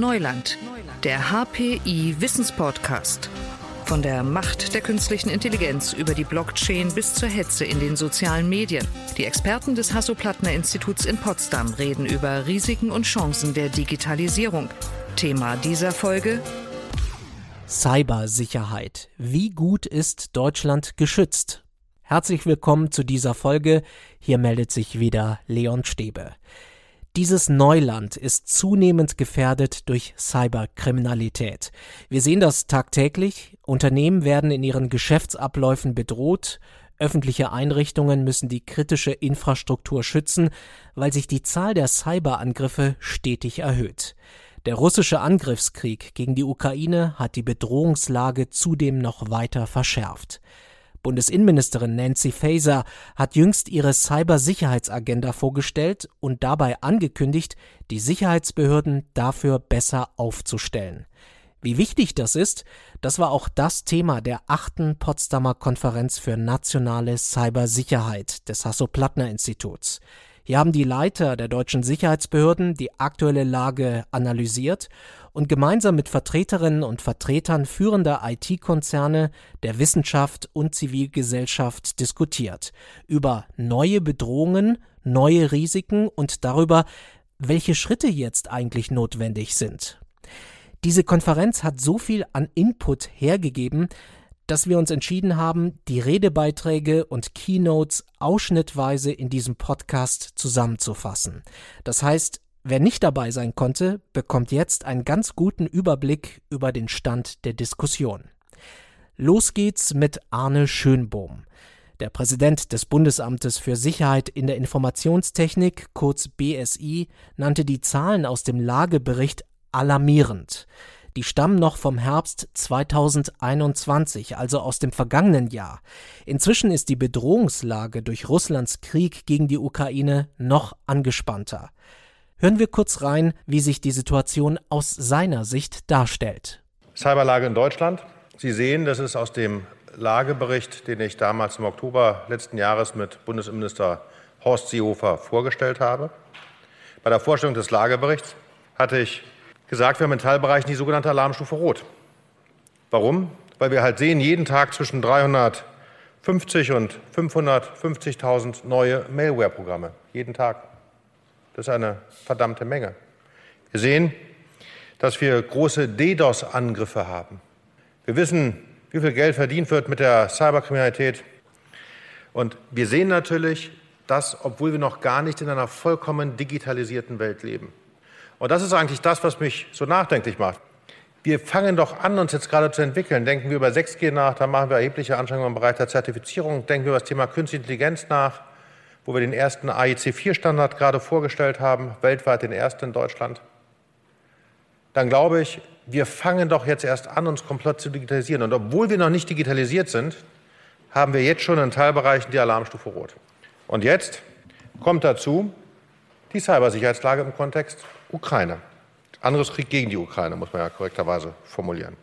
Neuland, der HPI Wissenspodcast. Von der Macht der künstlichen Intelligenz über die Blockchain bis zur Hetze in den sozialen Medien. Die Experten des Hasso-Plattner-Instituts in Potsdam reden über Risiken und Chancen der Digitalisierung. Thema dieser Folge Cybersicherheit. Wie gut ist Deutschland geschützt? Herzlich willkommen zu dieser Folge. Hier meldet sich wieder Leon Stäbe. Dieses Neuland ist zunehmend gefährdet durch Cyberkriminalität. Wir sehen das tagtäglich. Unternehmen werden in ihren Geschäftsabläufen bedroht. Öffentliche Einrichtungen müssen die kritische Infrastruktur schützen, weil sich die Zahl der Cyberangriffe stetig erhöht. Der russische Angriffskrieg gegen die Ukraine hat die Bedrohungslage zudem noch weiter verschärft. Bundesinnenministerin Nancy Faeser hat jüngst ihre Cybersicherheitsagenda vorgestellt und dabei angekündigt, die Sicherheitsbehörden dafür besser aufzustellen. Wie wichtig das ist, das war auch das Thema der achten Potsdamer Konferenz für nationale Cybersicherheit des Hasso-Plattner-Instituts. Hier haben die Leiter der deutschen Sicherheitsbehörden die aktuelle Lage analysiert und gemeinsam mit Vertreterinnen und Vertretern führender IT-Konzerne, der Wissenschaft und Zivilgesellschaft diskutiert über neue Bedrohungen, neue Risiken und darüber, welche Schritte jetzt eigentlich notwendig sind. Diese Konferenz hat so viel an Input hergegeben, dass wir uns entschieden haben, die Redebeiträge und Keynotes ausschnittweise in diesem Podcast zusammenzufassen. Das heißt, Wer nicht dabei sein konnte, bekommt jetzt einen ganz guten Überblick über den Stand der Diskussion. Los geht's mit Arne Schönbohm. Der Präsident des Bundesamtes für Sicherheit in der Informationstechnik, kurz BSI, nannte die Zahlen aus dem Lagebericht alarmierend. Die stammen noch vom Herbst 2021, also aus dem vergangenen Jahr. Inzwischen ist die Bedrohungslage durch Russlands Krieg gegen die Ukraine noch angespannter. Hören wir kurz rein, wie sich die Situation aus seiner Sicht darstellt. Cyberlage in Deutschland. Sie sehen, das ist aus dem Lagebericht, den ich damals im Oktober letzten Jahres mit Bundesinnenminister Horst Seehofer vorgestellt habe. Bei der Vorstellung des Lageberichts hatte ich gesagt, wir haben in Teilbereichen die sogenannte Alarmstufe Rot. Warum? Weil wir halt sehen, jeden Tag zwischen 350 und 550.000 neue Malware-Programme. Jeden Tag. Das ist eine verdammte Menge. Wir sehen, dass wir große DDoS-Angriffe haben. Wir wissen, wie viel Geld verdient wird mit der Cyberkriminalität. Und wir sehen natürlich, dass, obwohl wir noch gar nicht in einer vollkommen digitalisierten Welt leben. Und das ist eigentlich das, was mich so nachdenklich macht. Wir fangen doch an, uns jetzt gerade zu entwickeln. Denken wir über 6G nach, dann machen wir erhebliche Anstrengungen im Bereich der Zertifizierung. Denken wir über das Thema Künstliche Intelligenz nach wo wir den ersten AIC4-Standard gerade vorgestellt haben, weltweit den ersten in Deutschland, dann glaube ich, wir fangen doch jetzt erst an, uns komplett zu digitalisieren. Und obwohl wir noch nicht digitalisiert sind, haben wir jetzt schon in Teilbereichen die Alarmstufe Rot. Und jetzt kommt dazu die Cybersicherheitslage im Kontext Ukraine. Angriffskrieg gegen die Ukraine, muss man ja korrekterweise formulieren.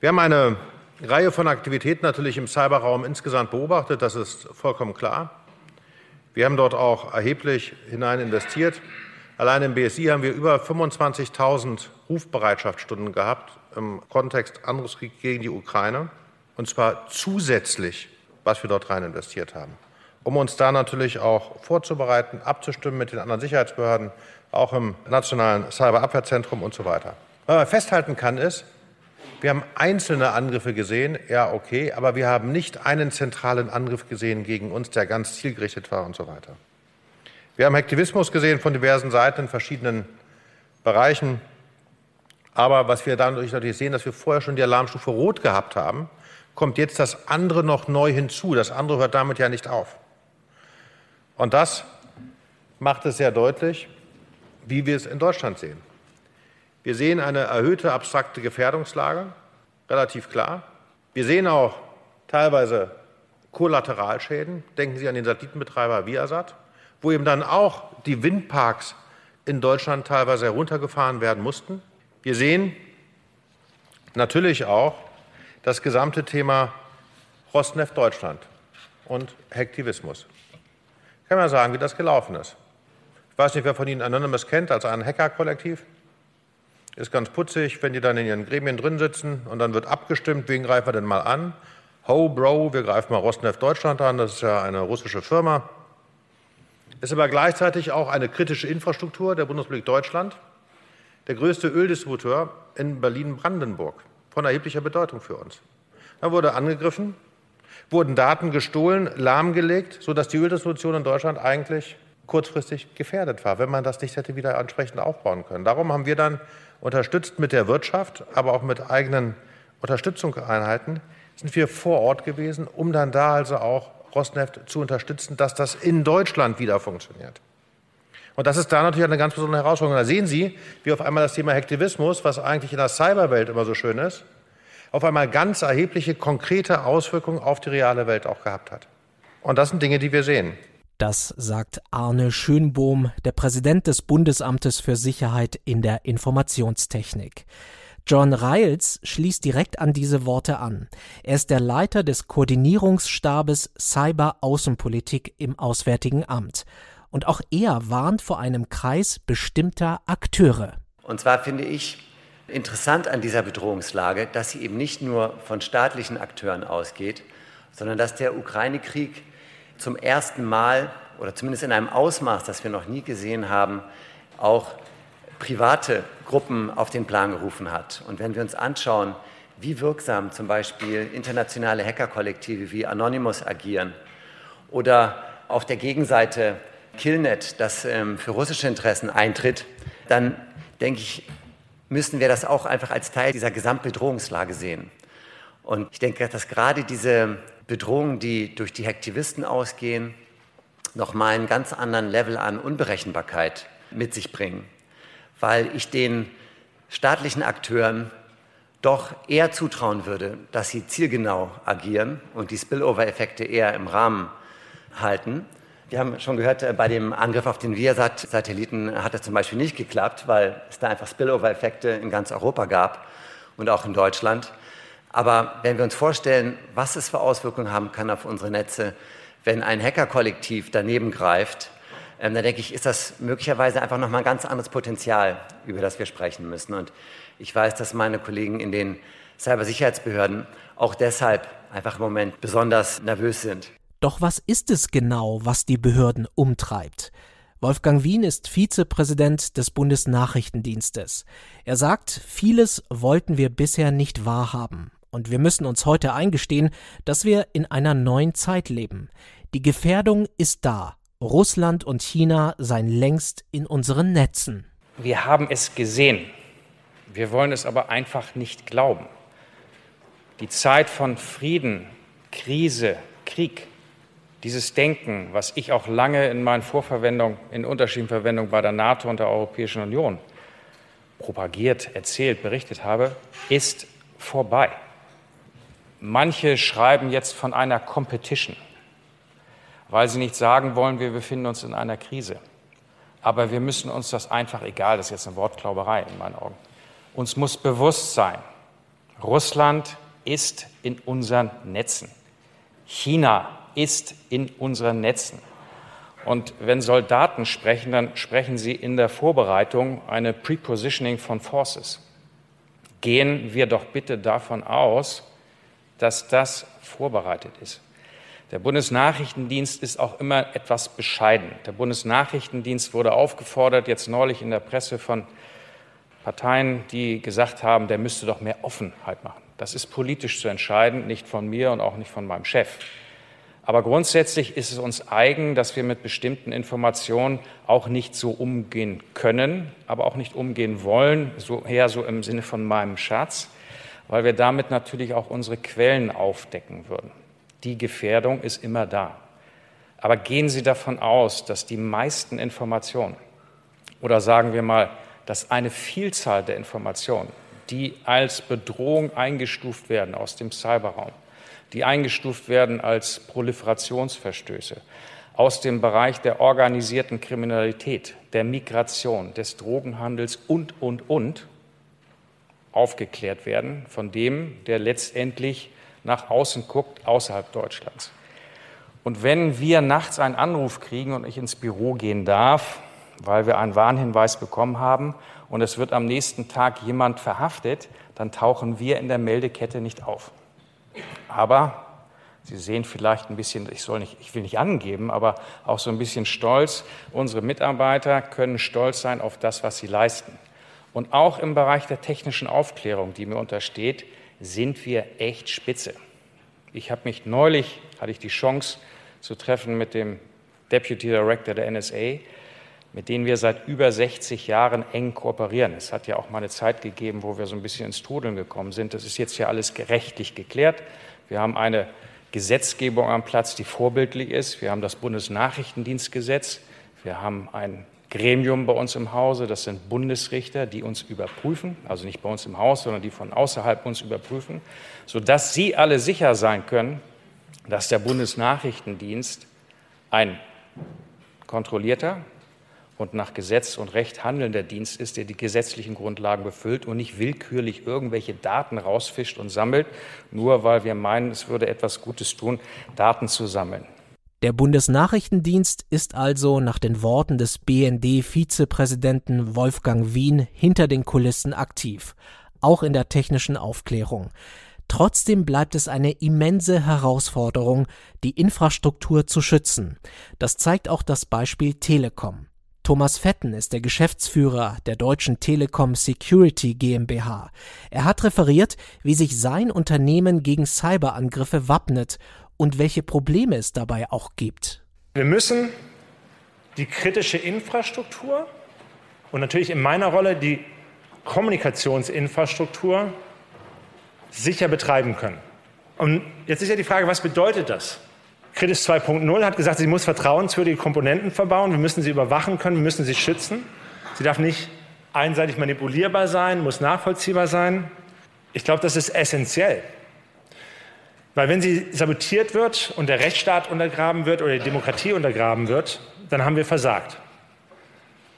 Wir haben eine Reihe von Aktivitäten natürlich im Cyberraum insgesamt beobachtet, das ist vollkommen klar. Wir haben dort auch erheblich hinein investiert. Allein im BSI haben wir über 25.000 Rufbereitschaftsstunden gehabt im Kontext Angriffskrieg gegen die Ukraine. Und zwar zusätzlich, was wir dort rein investiert haben. Um uns da natürlich auch vorzubereiten, abzustimmen mit den anderen Sicherheitsbehörden, auch im nationalen Cyberabwehrzentrum und so weiter. Was man festhalten kann, ist, wir haben einzelne Angriffe gesehen, ja, okay, aber wir haben nicht einen zentralen Angriff gesehen gegen uns, der ganz zielgerichtet war und so weiter. Wir haben Aktivismus gesehen von diversen Seiten in verschiedenen Bereichen. Aber was wir dadurch natürlich sehen, dass wir vorher schon die Alarmstufe Rot gehabt haben, kommt jetzt das andere noch neu hinzu. Das andere hört damit ja nicht auf. Und das macht es sehr deutlich, wie wir es in Deutschland sehen. Wir sehen eine erhöhte abstrakte Gefährdungslage, relativ klar. Wir sehen auch teilweise Kollateralschäden. Denken Sie an den Satellitenbetreiber Viasat, wo eben dann auch die Windparks in Deutschland teilweise heruntergefahren werden mussten. Wir sehen natürlich auch das gesamte Thema Rosneft Deutschland und Hektivismus. Ich kann mal sagen, wie das gelaufen ist. Ich weiß nicht, wer von Ihnen Anonymous kennt als ein Hacker-Kollektiv. Ist ganz putzig, wenn die dann in ihren Gremien drin sitzen und dann wird abgestimmt, wen greifen wir denn mal an? Ho, Bro, wir greifen mal Rosneft Deutschland an, das ist ja eine russische Firma. Ist aber gleichzeitig auch eine kritische Infrastruktur der Bundesrepublik Deutschland, der größte Öldistributeur in Berlin-Brandenburg, von erheblicher Bedeutung für uns. Da wurde angegriffen, wurden Daten gestohlen, lahmgelegt, sodass die Öldistribution in Deutschland eigentlich kurzfristig gefährdet war, wenn man das nicht hätte wieder entsprechend aufbauen können. Darum haben wir dann unterstützt mit der Wirtschaft, aber auch mit eigenen Unterstützungseinheiten, sind wir vor Ort gewesen, um dann da also auch Rosneft zu unterstützen, dass das in Deutschland wieder funktioniert. Und das ist da natürlich eine ganz besondere Herausforderung. Da sehen Sie, wie auf einmal das Thema Hektivismus, was eigentlich in der Cyberwelt immer so schön ist, auf einmal ganz erhebliche, konkrete Auswirkungen auf die reale Welt auch gehabt hat. Und das sind Dinge, die wir sehen. Das sagt Arne Schönbohm, der Präsident des Bundesamtes für Sicherheit in der Informationstechnik. John Riles schließt direkt an diese Worte an. Er ist der Leiter des Koordinierungsstabes Cyber Außenpolitik im Auswärtigen Amt. Und auch er warnt vor einem Kreis bestimmter Akteure. Und zwar finde ich interessant an dieser Bedrohungslage, dass sie eben nicht nur von staatlichen Akteuren ausgeht, sondern dass der Ukraine-Krieg zum ersten Mal oder zumindest in einem Ausmaß, das wir noch nie gesehen haben, auch private Gruppen auf den Plan gerufen hat. Und wenn wir uns anschauen, wie wirksam zum Beispiel internationale Hackerkollektive wie Anonymous agieren oder auf der Gegenseite Killnet, das ähm, für russische Interessen eintritt, dann denke ich, müssen wir das auch einfach als Teil dieser Gesamtbedrohungslage sehen. Und ich denke, dass gerade diese Bedrohungen, die durch die Hektivisten ausgehen, nochmal einen ganz anderen Level an Unberechenbarkeit mit sich bringen, weil ich den staatlichen Akteuren doch eher zutrauen würde, dass sie zielgenau agieren und die Spillover-Effekte eher im Rahmen halten. Wir haben schon gehört, äh, bei dem Angriff auf den Viasat-Satelliten hat es zum Beispiel nicht geklappt, weil es da einfach Spillover-Effekte in ganz Europa gab und auch in Deutschland. Aber wenn wir uns vorstellen, was es für Auswirkungen haben kann auf unsere Netze, wenn ein Hackerkollektiv daneben greift, ähm, dann denke ich, ist das möglicherweise einfach nochmal ein ganz anderes Potenzial, über das wir sprechen müssen. Und ich weiß, dass meine Kollegen in den Cybersicherheitsbehörden auch deshalb einfach im Moment besonders nervös sind. Doch was ist es genau, was die Behörden umtreibt? Wolfgang Wien ist Vizepräsident des Bundesnachrichtendienstes. Er sagt, vieles wollten wir bisher nicht wahrhaben. Und wir müssen uns heute eingestehen, dass wir in einer neuen Zeit leben. Die Gefährdung ist da. Russland und China seien längst in unseren Netzen. Wir haben es gesehen. Wir wollen es aber einfach nicht glauben. Die Zeit von Frieden, Krise, Krieg, dieses Denken, was ich auch lange in meinen Vorverwendungen, in unterschiedlichen bei der NATO und der Europäischen Union propagiert, erzählt, berichtet habe, ist vorbei. Manche schreiben jetzt von einer Competition, weil sie nicht sagen wollen, wir befinden uns in einer Krise. Aber wir müssen uns das einfach, egal, das ist jetzt eine Wortklauberei in meinen Augen, uns muss bewusst sein, Russland ist in unseren Netzen. China ist in unseren Netzen. Und wenn Soldaten sprechen, dann sprechen sie in der Vorbereitung eine Prepositioning von Forces. Gehen wir doch bitte davon aus, dass das vorbereitet ist. Der Bundesnachrichtendienst ist auch immer etwas bescheiden. Der Bundesnachrichtendienst wurde aufgefordert, jetzt neulich in der Presse von Parteien, die gesagt haben, der müsste doch mehr Offenheit machen. Das ist politisch zu entscheiden, nicht von mir und auch nicht von meinem Chef. Aber grundsätzlich ist es uns eigen, dass wir mit bestimmten Informationen auch nicht so umgehen können, aber auch nicht umgehen wollen, so eher so im Sinne von meinem Schatz, weil wir damit natürlich auch unsere Quellen aufdecken würden. Die Gefährdung ist immer da. Aber gehen Sie davon aus, dass die meisten Informationen oder sagen wir mal, dass eine Vielzahl der Informationen, die als Bedrohung eingestuft werden aus dem Cyberraum, die eingestuft werden als Proliferationsverstöße, aus dem Bereich der organisierten Kriminalität, der Migration, des Drogenhandels und, und, und, aufgeklärt werden von dem, der letztendlich nach außen guckt, außerhalb Deutschlands. Und wenn wir nachts einen Anruf kriegen und ich ins Büro gehen darf, weil wir einen Warnhinweis bekommen haben und es wird am nächsten Tag jemand verhaftet, dann tauchen wir in der Meldekette nicht auf. Aber Sie sehen vielleicht ein bisschen, ich, soll nicht, ich will nicht angeben, aber auch so ein bisschen stolz. Unsere Mitarbeiter können stolz sein auf das, was sie leisten. Und auch im Bereich der technischen Aufklärung, die mir untersteht, sind wir echt spitze. Ich habe mich neulich, hatte ich die Chance zu treffen mit dem Deputy Director der NSA, mit denen wir seit über 60 Jahren eng kooperieren. Es hat ja auch mal eine Zeit gegeben, wo wir so ein bisschen ins Trudeln gekommen sind. Das ist jetzt ja alles gerechtlich geklärt. Wir haben eine Gesetzgebung am Platz, die vorbildlich ist. Wir haben das Bundesnachrichtendienstgesetz. Wir haben ein Gremium bei uns im Hause, das sind Bundesrichter, die uns überprüfen, also nicht bei uns im Haus, sondern die von außerhalb uns überprüfen, sodass Sie alle sicher sein können, dass der Bundesnachrichtendienst ein kontrollierter, und nach Gesetz und Recht handelnder Dienst ist, der die gesetzlichen Grundlagen befüllt und nicht willkürlich irgendwelche Daten rausfischt und sammelt, nur weil wir meinen, es würde etwas Gutes tun, Daten zu sammeln. Der Bundesnachrichtendienst ist also nach den Worten des BND-Vizepräsidenten Wolfgang Wien hinter den Kulissen aktiv, auch in der technischen Aufklärung. Trotzdem bleibt es eine immense Herausforderung, die Infrastruktur zu schützen. Das zeigt auch das Beispiel Telekom. Thomas Fetten ist der Geschäftsführer der Deutschen Telekom Security GmbH. Er hat referiert, wie sich sein Unternehmen gegen Cyberangriffe wappnet und welche Probleme es dabei auch gibt. Wir müssen die kritische Infrastruktur und natürlich in meiner Rolle die Kommunikationsinfrastruktur sicher betreiben können. Und jetzt ist ja die Frage, was bedeutet das? Kritis 2.0 hat gesagt, sie muss vertrauenswürdige Komponenten verbauen. Wir müssen sie überwachen können, wir müssen sie schützen. Sie darf nicht einseitig manipulierbar sein, muss nachvollziehbar sein. Ich glaube, das ist essentiell. Weil wenn sie sabotiert wird und der Rechtsstaat untergraben wird oder die Demokratie untergraben wird, dann haben wir versagt.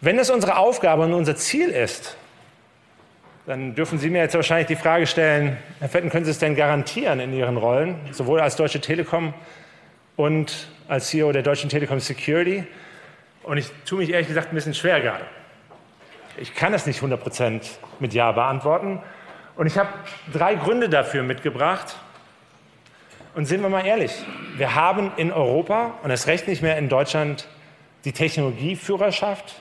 Wenn es unsere Aufgabe und unser Ziel ist, dann dürfen Sie mir jetzt wahrscheinlich die Frage stellen, Herr Fetten, können Sie es denn garantieren in Ihren Rollen, sowohl als Deutsche Telekom und als CEO der Deutschen Telekom Security. Und ich tue mich ehrlich gesagt ein bisschen schwer gerade. Ich kann das nicht 100 Prozent mit Ja beantworten. Und ich habe drei Gründe dafür mitgebracht. Und sind wir mal ehrlich, wir haben in Europa und erst recht nicht mehr in Deutschland die Technologieführerschaft.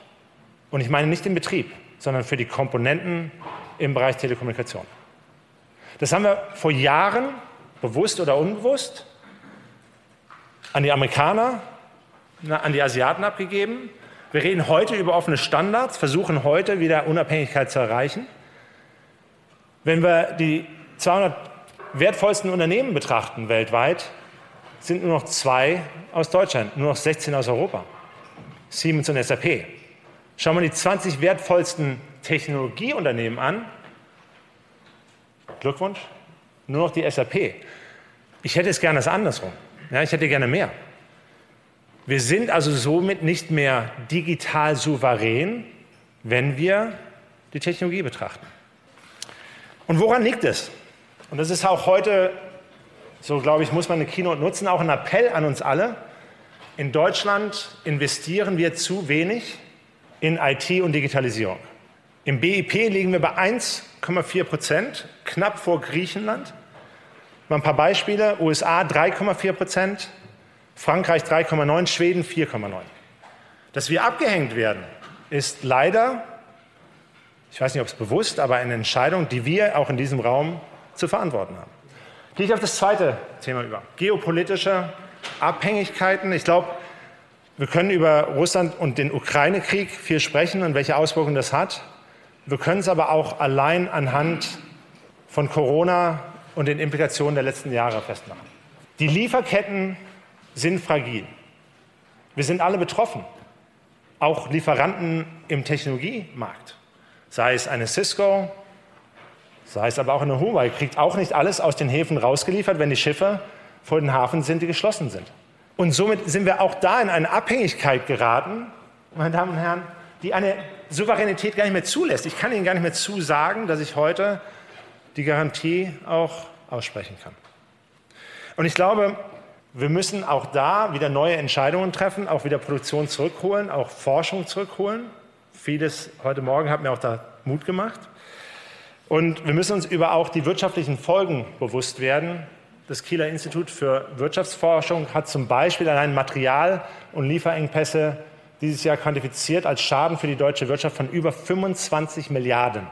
Und ich meine nicht den Betrieb, sondern für die Komponenten im Bereich Telekommunikation. Das haben wir vor Jahren, bewusst oder unbewusst, an die Amerikaner, an die Asiaten abgegeben. Wir reden heute über offene Standards, versuchen heute wieder Unabhängigkeit zu erreichen. Wenn wir die 200 wertvollsten Unternehmen betrachten weltweit, sind nur noch zwei aus Deutschland, nur noch 16 aus Europa. Siemens und SAP. Schauen wir die 20 wertvollsten Technologieunternehmen an. Glückwunsch. Nur noch die SAP. Ich hätte es gerne andersrum. Ja, ich hätte gerne mehr. Wir sind also somit nicht mehr digital souverän, wenn wir die Technologie betrachten. Und woran liegt es? Und das ist auch heute, so glaube ich, muss man eine Keynote nutzen, auch ein Appell an uns alle. In Deutschland investieren wir zu wenig in IT und Digitalisierung. Im BIP liegen wir bei 1,4 Prozent, knapp vor Griechenland. Mal ein paar Beispiele. USA 3,4 Prozent, Frankreich 3,9, Schweden 4,9. Dass wir abgehängt werden, ist leider, ich weiß nicht, ob es bewusst, aber eine Entscheidung, die wir auch in diesem Raum zu verantworten haben. Gehe ich auf das zweite Thema über. Geopolitische Abhängigkeiten. Ich glaube, wir können über Russland und den Ukraine-Krieg viel sprechen und welche Auswirkungen das hat. Wir können es aber auch allein anhand von Corona und den Implikationen der letzten Jahre festmachen. Die Lieferketten sind fragil. Wir sind alle betroffen, auch Lieferanten im Technologiemarkt. Sei es eine Cisco, sei es aber auch eine Huawei, kriegt auch nicht alles aus den Häfen rausgeliefert, wenn die Schiffe vor den Hafen sind, die geschlossen sind. Und somit sind wir auch da in eine Abhängigkeit geraten, meine Damen und Herren, die eine Souveränität gar nicht mehr zulässt. Ich kann Ihnen gar nicht mehr zusagen, dass ich heute die Garantie auch aussprechen kann. Und ich glaube, Wir müssen auch da wieder neue Entscheidungen treffen, auch wieder Produktion zurückholen, auch Forschung zurückholen. Vieles heute Morgen hat mir auch da Mut gemacht. Und wir müssen uns über auch die wirtschaftlichen Folgen bewusst werden. Das Kieler Institut für Wirtschaftsforschung hat zum Beispiel allein Material- und Lieferengpässe dieses Jahr quantifiziert als Schaden für die deutsche Wirtschaft von über 25 Milliarden.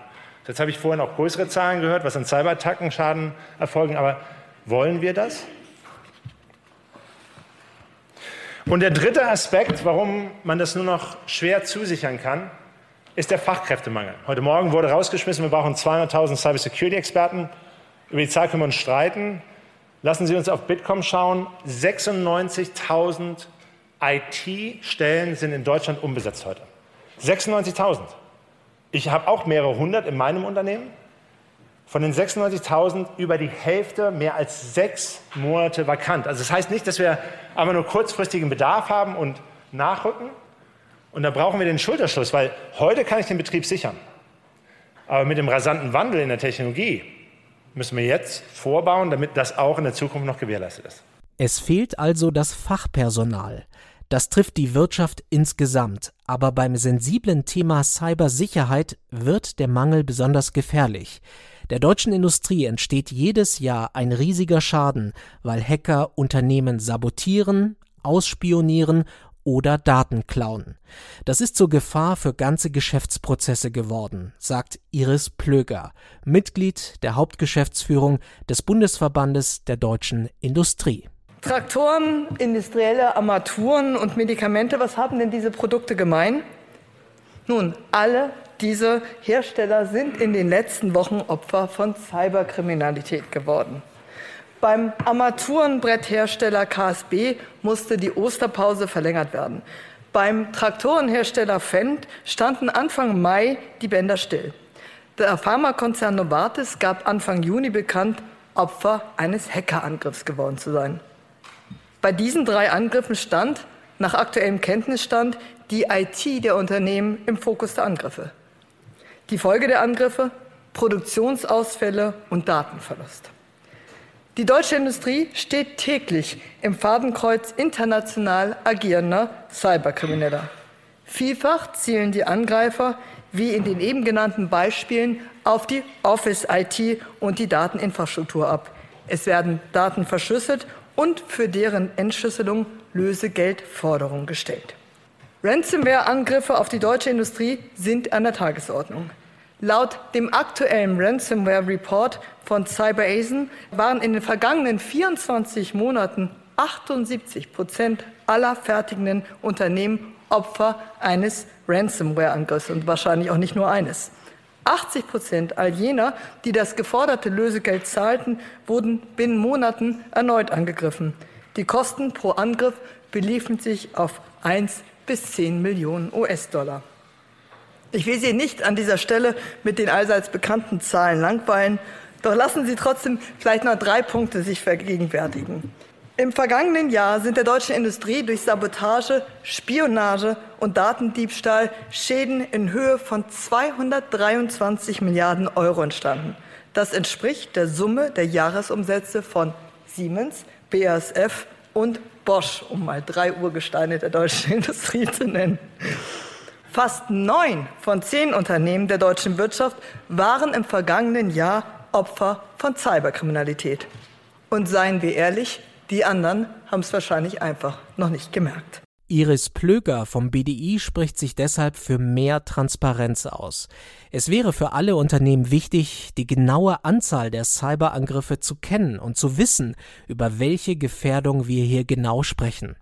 Jetzt habe ich vorhin auch größere Zahlen gehört, was an Cyberattacken Schaden erfolgen. Aber wollen wir das? Und der dritte Aspekt, warum man das nur noch schwer zusichern kann, ist der Fachkräftemangel. Heute Morgen wurde rausgeschmissen, wir brauchen 200.000 Cybersecurity-Experten. Über die Zahl können wir uns streiten. Lassen Sie uns auf Bitkom schauen. 96.000 IT-Stellen sind in Deutschland unbesetzt heute. 96.000. Ich habe auch mehrere hundert in meinem Unternehmen. Von den 96.000 über die Hälfte mehr als sechs Monate vakant. Also das heißt nicht, dass wir aber nur kurzfristigen Bedarf haben und nachrücken. Und da brauchen wir den Schulterschluss, weil heute kann ich den Betrieb sichern. Aber mit dem rasanten Wandel in der Technologie müssen wir jetzt vorbauen, damit das auch in der Zukunft noch gewährleistet ist. Es fehlt also das Fachpersonal. Das trifft die Wirtschaft insgesamt, aber beim sensiblen Thema Cybersicherheit wird der Mangel besonders gefährlich. Der deutschen Industrie entsteht jedes Jahr ein riesiger Schaden, weil Hacker Unternehmen sabotieren, ausspionieren oder Daten klauen. Das ist zur Gefahr für ganze Geschäftsprozesse geworden, sagt Iris Plöger, Mitglied der Hauptgeschäftsführung des Bundesverbandes der deutschen Industrie. Traktoren, industrielle Armaturen und Medikamente, was haben denn diese Produkte gemein? Nun, alle diese Hersteller sind in den letzten Wochen Opfer von Cyberkriminalität geworden. Beim Armaturenbretthersteller KSB musste die Osterpause verlängert werden. Beim Traktorenhersteller Fendt standen Anfang Mai die Bänder still. Der Pharmakonzern Novartis gab Anfang Juni bekannt, Opfer eines Hackerangriffs geworden zu sein. Bei diesen drei Angriffen stand, nach aktuellem Kenntnisstand, die IT der Unternehmen im Fokus der Angriffe. Die Folge der Angriffe? Produktionsausfälle und Datenverlust. Die deutsche Industrie steht täglich im Fadenkreuz international agierender Cyberkrimineller. Vielfach zielen die Angreifer, wie in den eben genannten Beispielen, auf die Office-IT und die Dateninfrastruktur ab. Es werden Daten verschlüsselt und für deren Entschlüsselung Lösegeldforderungen gestellt. Ransomware-Angriffe auf die deutsche Industrie sind an der Tagesordnung. Laut dem aktuellen Ransomware Report von CyberAsen waren in den vergangenen 24 Monaten 78 Prozent aller fertigenden Unternehmen Opfer eines Ransomware-Angriffs und wahrscheinlich auch nicht nur eines. 80 Prozent all jener, die das geforderte Lösegeld zahlten, wurden binnen Monaten erneut angegriffen. Die Kosten pro Angriff beliefen sich auf 1 bis 10 Millionen US-Dollar. Ich will Sie nicht an dieser Stelle mit den allseits bekannten Zahlen langweilen, doch lassen Sie trotzdem vielleicht noch drei Punkte sich vergegenwärtigen. Im vergangenen Jahr sind der deutschen Industrie durch Sabotage, Spionage und Datendiebstahl Schäden in Höhe von 223 Milliarden Euro entstanden. Das entspricht der Summe der Jahresumsätze von Siemens, BASF und Bosch, um mal drei Urgesteine der deutschen Industrie zu nennen. Fast neun von zehn Unternehmen der deutschen Wirtschaft waren im vergangenen Jahr Opfer von Cyberkriminalität. Und seien wir ehrlich, die anderen haben es wahrscheinlich einfach noch nicht gemerkt. Iris Plöger vom BDI spricht sich deshalb für mehr Transparenz aus. Es wäre für alle Unternehmen wichtig, die genaue Anzahl der Cyberangriffe zu kennen und zu wissen, über welche Gefährdung wir hier genau sprechen.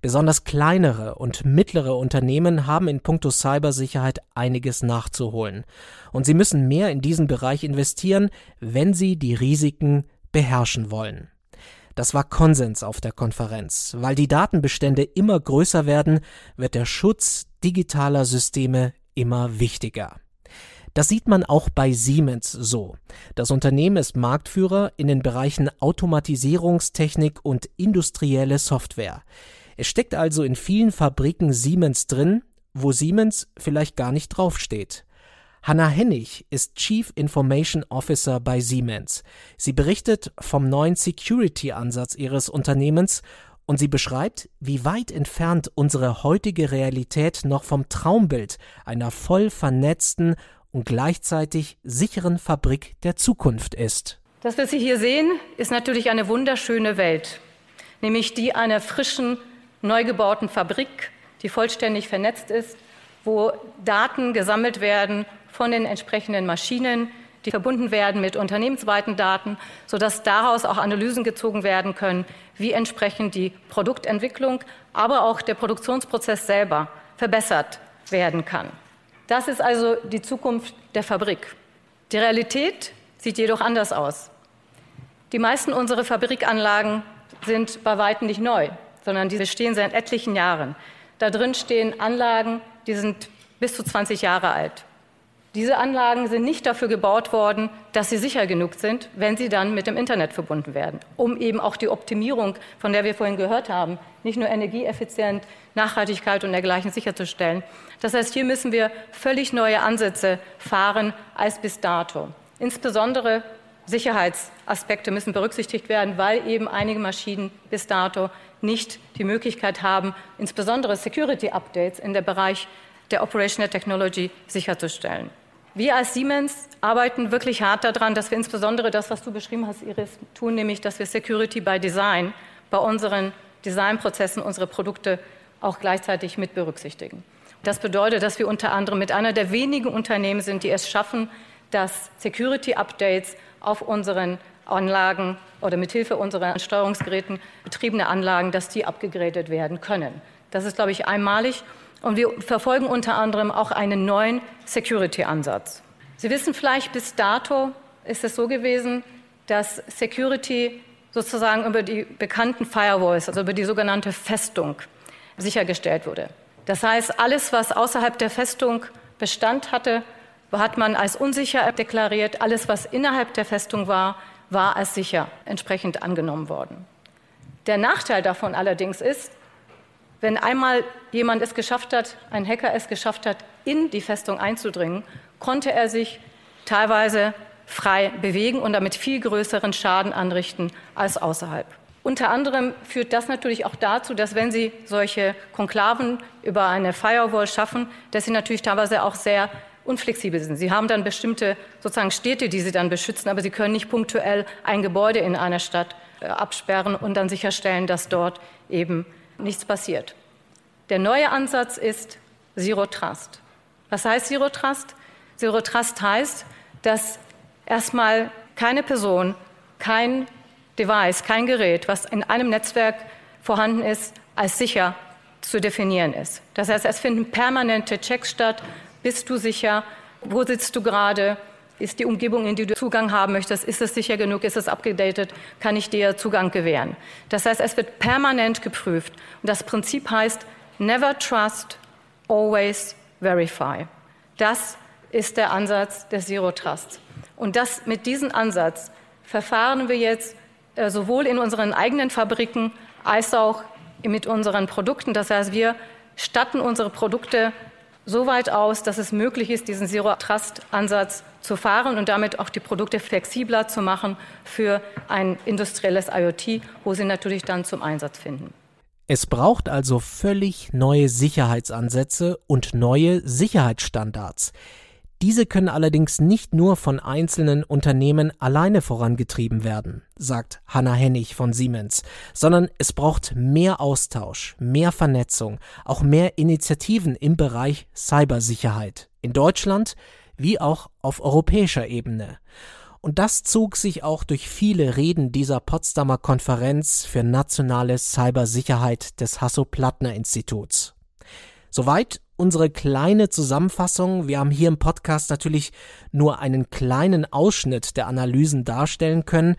Besonders kleinere und mittlere Unternehmen haben in puncto Cybersicherheit einiges nachzuholen. Und sie müssen mehr in diesen Bereich investieren, wenn sie die Risiken beherrschen wollen. Das war Konsens auf der Konferenz. Weil die Datenbestände immer größer werden, wird der Schutz digitaler Systeme immer wichtiger. Das sieht man auch bei Siemens so. Das Unternehmen ist Marktführer in den Bereichen Automatisierungstechnik und industrielle Software. Es steckt also in vielen Fabriken Siemens drin, wo Siemens vielleicht gar nicht draufsteht. Hanna Hennig ist Chief Information Officer bei Siemens. Sie berichtet vom neuen Security-Ansatz ihres Unternehmens und sie beschreibt, wie weit entfernt unsere heutige Realität noch vom Traumbild einer voll vernetzten und gleichzeitig sicheren Fabrik der Zukunft ist. Das, was Sie hier sehen, ist natürlich eine wunderschöne Welt, nämlich die einer frischen, neu gebauten Fabrik, die vollständig vernetzt ist, wo Daten gesammelt werden von den entsprechenden Maschinen, die verbunden werden mit unternehmensweiten Daten, sodass daraus auch Analysen gezogen werden können, wie entsprechend die Produktentwicklung, aber auch der Produktionsprozess selber verbessert werden kann. Das ist also die Zukunft der Fabrik. Die Realität sieht jedoch anders aus. Die meisten unserer Fabrikanlagen sind bei weitem nicht neu, sondern die bestehen seit etlichen Jahren. Da drin stehen Anlagen, die sind bis zu 20 Jahre alt. Diese Anlagen sind nicht dafür gebaut worden, dass sie sicher genug sind, wenn sie dann mit dem Internet verbunden werden, um eben auch die Optimierung, von der wir vorhin gehört haben, nicht nur energieeffizient, Nachhaltigkeit und dergleichen sicherzustellen. Das heißt, hier müssen wir völlig neue Ansätze fahren als bis dato. Insbesondere Sicherheitsaspekte müssen berücksichtigt werden, weil eben einige Maschinen bis dato nicht die Möglichkeit haben, insbesondere Security Updates in der Bereich der Operational Technology sicherzustellen. Wir als Siemens arbeiten wirklich hart daran, dass wir insbesondere das, was du beschrieben hast, Iris, tun, nämlich dass wir Security by Design bei unseren Designprozessen, unsere Produkte auch gleichzeitig mit berücksichtigen. Das bedeutet, dass wir unter anderem mit einer der wenigen Unternehmen sind, die es schaffen, dass Security Updates auf unseren Anlagen oder mithilfe unserer Steuerungsgeräten betriebene Anlagen, dass die abgegradet werden können. Das ist, glaube ich, einmalig und wir verfolgen unter anderem auch einen neuen Security-Ansatz. Sie wissen vielleicht, bis dato ist es so gewesen, dass Security sozusagen über die bekannten Firewalls, also über die sogenannte Festung, sichergestellt wurde. Das heißt, alles, was außerhalb der Festung Bestand hatte, hat man als unsicher deklariert. Alles, was innerhalb der Festung war, war als sicher entsprechend angenommen worden. Der Nachteil davon allerdings ist, wenn einmal jemand es geschafft hat, ein Hacker es geschafft hat, in die Festung einzudringen, konnte er sich teilweise frei bewegen und damit viel größeren Schaden anrichten als außerhalb. Unter anderem führt das natürlich auch dazu, dass wenn Sie solche Konklaven über eine Firewall schaffen, dass Sie natürlich teilweise auch sehr unflexibel sind. Sie haben dann bestimmte sozusagen Städte, die Sie dann beschützen, aber Sie können nicht punktuell ein Gebäude in einer Stadt äh, absperren und dann sicherstellen, dass dort eben nichts passiert. Der neue Ansatz ist Zero Trust. Was heißt Zero Trust? Zero Trust heißt, dass erstmal keine Person, kein Device, kein Gerät, was in einem Netzwerk vorhanden ist, als sicher zu definieren ist. Das heißt, es finden permanente Checks statt. Bist du sicher? Wo sitzt du gerade? Ist die Umgebung, in die du Zugang haben möchtest, ist es sicher genug? Ist es abgedatet? Kann ich dir Zugang gewähren? Das heißt, es wird permanent geprüft. Und das Prinzip heißt, never trust, always verify. Das ist der Ansatz der Zero Trust. Und das, mit diesem Ansatz verfahren wir jetzt äh, sowohl in unseren eigenen Fabriken als auch mit unseren Produkten. Das heißt, wir statten unsere Produkte so weit aus, dass es möglich ist, diesen Zero-Trust-Ansatz zu fahren und damit auch die Produkte flexibler zu machen für ein industrielles IoT, wo sie natürlich dann zum Einsatz finden. Es braucht also völlig neue Sicherheitsansätze und neue Sicherheitsstandards. Diese können allerdings nicht nur von einzelnen Unternehmen alleine vorangetrieben werden, sagt Hanna Hennig von Siemens, sondern es braucht mehr Austausch, mehr Vernetzung, auch mehr Initiativen im Bereich Cybersicherheit in Deutschland wie auch auf europäischer Ebene. Und das zog sich auch durch viele Reden dieser Potsdamer Konferenz für nationale Cybersicherheit des Hasso-Plattner-Instituts. Soweit unsere kleine Zusammenfassung. Wir haben hier im Podcast natürlich nur einen kleinen Ausschnitt der Analysen darstellen können.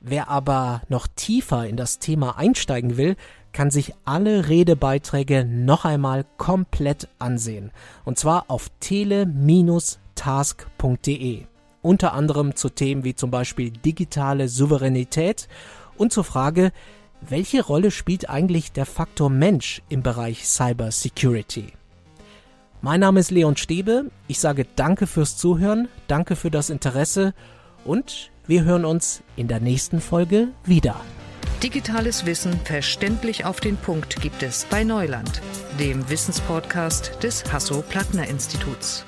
Wer aber noch tiefer in das Thema einsteigen will, kann sich alle Redebeiträge noch einmal komplett ansehen. Und zwar auf tele-task.de. Unter anderem zu Themen wie zum Beispiel digitale Souveränität und zur Frage, welche Rolle spielt eigentlich der Faktor Mensch im Bereich Cyber Security? Mein Name ist Leon Stäbe. Ich sage danke fürs Zuhören, danke für das Interesse und wir hören uns in der nächsten Folge wieder. Digitales Wissen verständlich auf den Punkt gibt es bei Neuland, dem Wissenspodcast des Hasso-Plattner-Instituts.